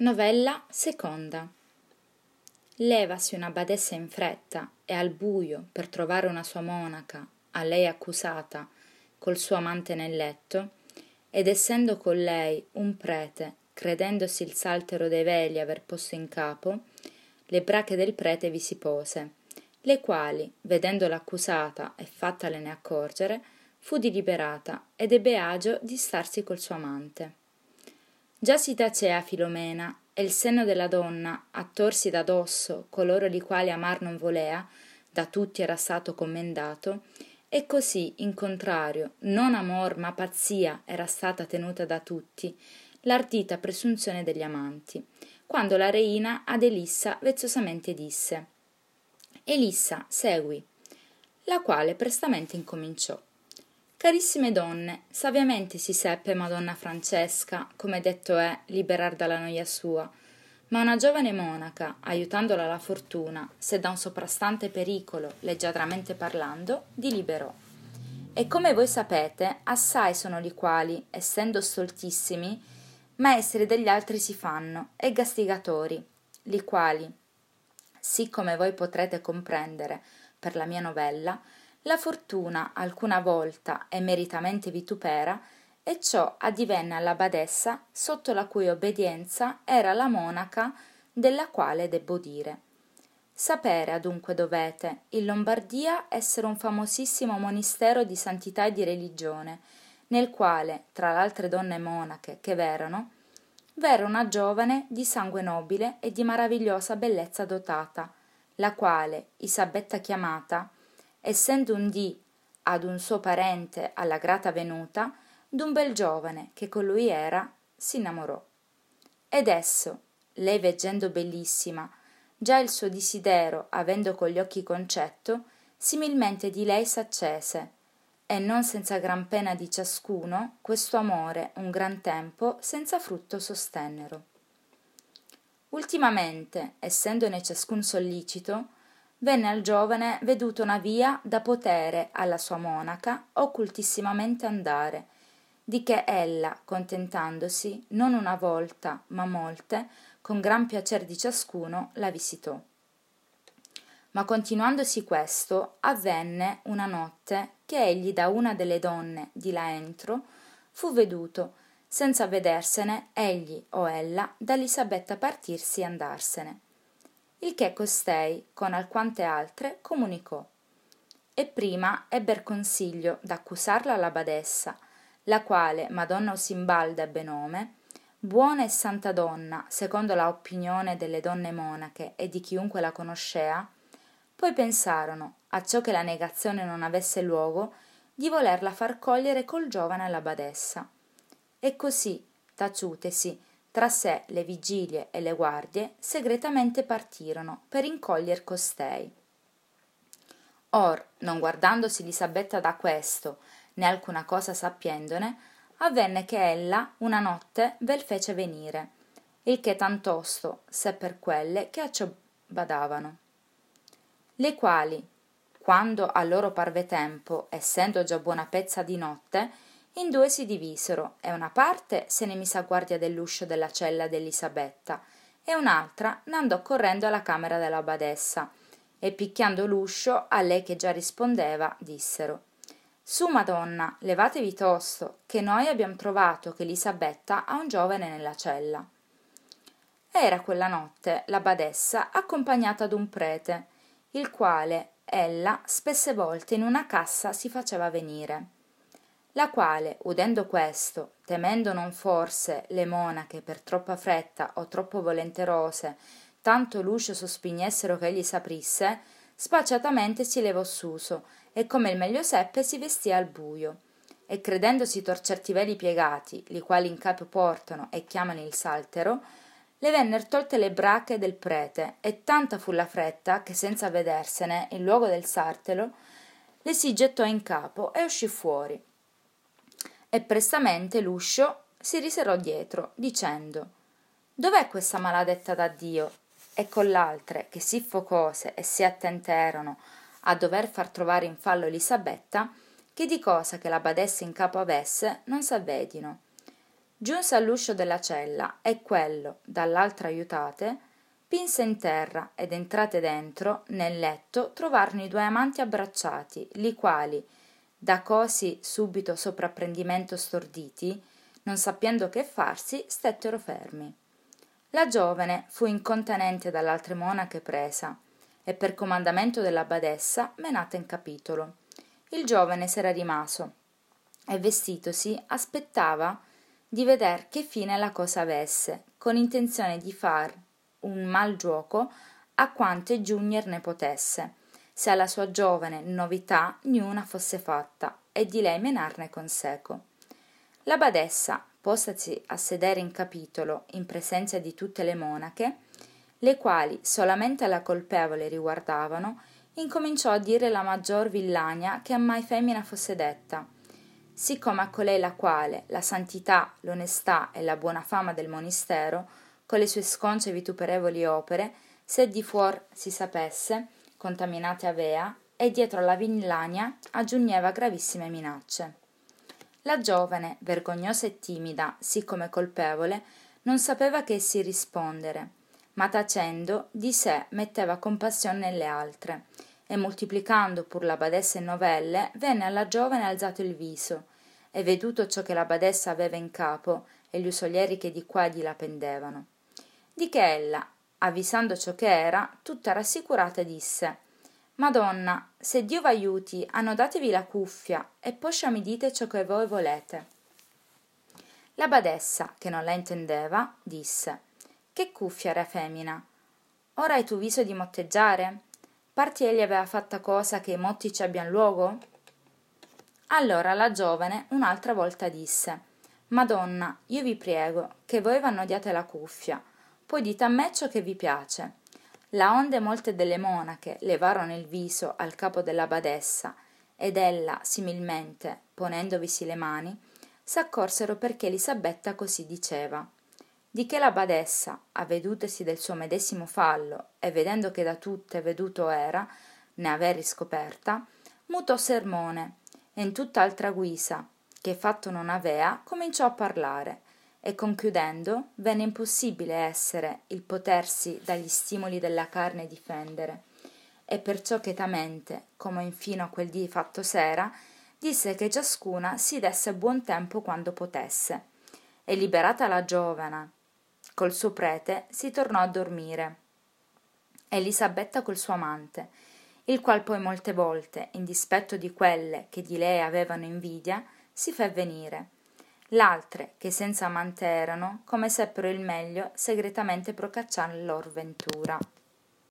Novella seconda. Levasi una badessa in fretta e al buio per trovare una sua monaca, a lei accusata, col suo amante nel letto, ed essendo con lei un prete, credendosi il saltero dei veli aver posto in capo, le brache del prete vi si pose, le quali, vedendo l'accusata e fattalene accorgere, fu diliberata ed ebbe agio di starsi col suo amante. Già si tacea Filomena, e il senno della donna, attorsi da dosso coloro li quali amar non volea, da tutti era stato commendato, e così, in contrario, non amor ma pazzia era stata tenuta da tutti, l'ardita presunzione degli amanti, quando la reina ad Elissa vezzosamente disse Elissa, segui, la quale prestamente incominciò. Carissime donne, saviamente si seppe Madonna Francesca, come detto è, liberar dalla noia sua, ma una giovane monaca, aiutandola la fortuna, se da un soprastante pericolo, leggiadramente parlando, di liberò. E come voi sapete, assai sono li quali, essendo stoltissimi, maestri degli altri si fanno, e gastigatori, li quali, sì come voi potrete comprendere per la mia novella, la fortuna alcuna volta e meritamente vitupera, e ciò addivenne alla badessa sotto la cui obbedienza era la monaca della quale debbo dire. Sapere adunque dovete in Lombardia essere un famosissimo monistero di santità e di religione, nel quale, tra l'altre donne monache che v'erano, v'era una giovane di sangue nobile e di maravigliosa bellezza dotata, la quale, Isabetta chiamata, essendo un dì ad un suo parente alla grata venuta d'un bel giovane che con lui era s'innamorò. Ed esso lei veggendo bellissima già il suo disidero avendo con gli occhi concetto similmente di lei s'accese. E non senza gran pena di ciascuno questo amore un gran tempo senza frutto sostennero. Ultimamente essendone ciascun sollicito venne al giovane veduta una via da potere alla sua monaca occultissimamente andare di che ella contentandosi non una volta ma molte con gran piacer di ciascuno la visitò. Ma continuandosi questo avvenne una notte che egli da una delle donne di là entro fu veduto senza vedersene egli o ella da Elisabetta partirsi e andarsene il che costei con alquante altre comunicò. E prima ebber consiglio d'accusarla alla badessa la quale madonna osimbalda ebbe nome buona e santa donna secondo la opinione delle donne monache e di chiunque la conoscea poi pensarono acciò che la negazione non avesse luogo di volerla far cogliere col giovane alla badessa e così taciutesi tra sé le vigilie e le guardie segretamente partirono per incoglier costei. Or non guardandosi elisabetta da questo né alcuna cosa sappiendone avvenne che ella una notte vel fece venire il che tantosto se per quelle che a ciò badavano. Le quali quando a loro parve tempo essendo già buona pezza di notte in due si divisero. E una parte se ne mise a guardia dell'uscio della cella d'Elisabetta e un'altra n'andò correndo alla camera della badessa e picchiando l'uscio a lei che già rispondeva dissero su madonna levatevi tosto che noi abbiamo trovato che elisabetta ha un giovane nella cella. Era quella notte la badessa accompagnata d'un prete il quale ella spesse volte in una cassa si faceva venire la quale udendo questo temendo non forse le monache per troppa fretta o troppo volenterose tanto l'uscio sospignessero che egli s'aprisse spacciatamente si levò suso e come il meglio seppe si vestì al buio. E credendosi torcerti veli piegati li quali in capo portano e chiamano il saltero le venner tolte le brache del prete e tanta fu la fretta che senza vedersene in luogo del sartelo le si gettò in capo e uscì fuori e prestamente l'uscio si riserò dietro dicendo dov'è questa maladetta da dio e con l'altre che sì focose e sì attente erano a dover far trovare in fallo elisabetta che di cosa che la badessa in capo avesse non s'avvedino? Giunse all'uscio della cella e quello, dall'altra aiutate, pinse in terra ed entrate dentro, nel letto, trovarono i due amanti abbracciati, li quali, da cosi subito soprapprendimento storditi, non sapendo che farsi, stettero fermi. La giovane fu incontenente dall'altre monache presa e per comandamento della badessa menata in capitolo. Il giovane s'era rimaso e vestitosi aspettava di veder che fine la cosa avesse, con intenzione di far un mal giuoco a quante giugner ne potesse, se alla sua giovane novità niuna fosse fatta, e di lei menarne conseco. La badessa, postasi a sedere in capitolo in presenza di tutte le monache, le quali solamente la colpevole riguardavano, incominciò a dire la maggior villania che a mai femmina fosse detta, siccome a colei la quale la santità, l'onestà e la buona fama del monistero, con le sue sconce e vituperevoli opere, se di fuor si sapesse, contaminate avea, e dietro alla villania aggiungeva gravissime minacce. La giovane, vergognosa e timida, siccome colpevole, non sapeva che si rispondere, ma tacendo di sé metteva compassione nelle altre, e moltiplicando pur la badessa in novelle, venne alla giovane alzato il viso, e veduto ciò che la badessa aveva in capo e gli usolieri che di qua di là pendevano. Di che ella, avvisando ciò che era, tutta rassicurata disse Madonna, se Dio v'aiuti, annodatevi la cuffia e poscia mi dite ciò che voi volete. La badessa, che non la intendeva, disse Che cuffia, re femmina? Ora hai tu viso di motteggiare? Parti egli aveva fatta cosa che i motti ci abbiano luogo? Allora la giovane un'altra volta disse Madonna, io vi prego che voi v'annodiate la cuffia, poi dite a me ciò che vi piace. La onde molte delle monache levarono il viso al capo della badessa, ed ella, similmente, ponendovisi le mani, s'accorsero perché Elisabetta così diceva. Di che la badessa, avvedutesi del suo medesimo fallo e vedendo che da tutte veduto era, ne aver riscoperta, mutò sermone e in tutt'altra guisa, che fatto non avea, cominciò a parlare, e conchiudendo venne impossibile essere il potersi dagli stimoli della carne difendere, e perciò chetamente, come infino a quel dì fatto sera, disse che ciascuna si desse buon tempo quando potesse, e liberata la giovane col suo prete si tornò a dormire. Elisabetta col suo amante, il qual poi molte volte, in dispetto di quelle che di lei avevano invidia, si fe venire. L'altre, che senza amante erano, come seppero il meglio, segretamente procacciar lor ventura.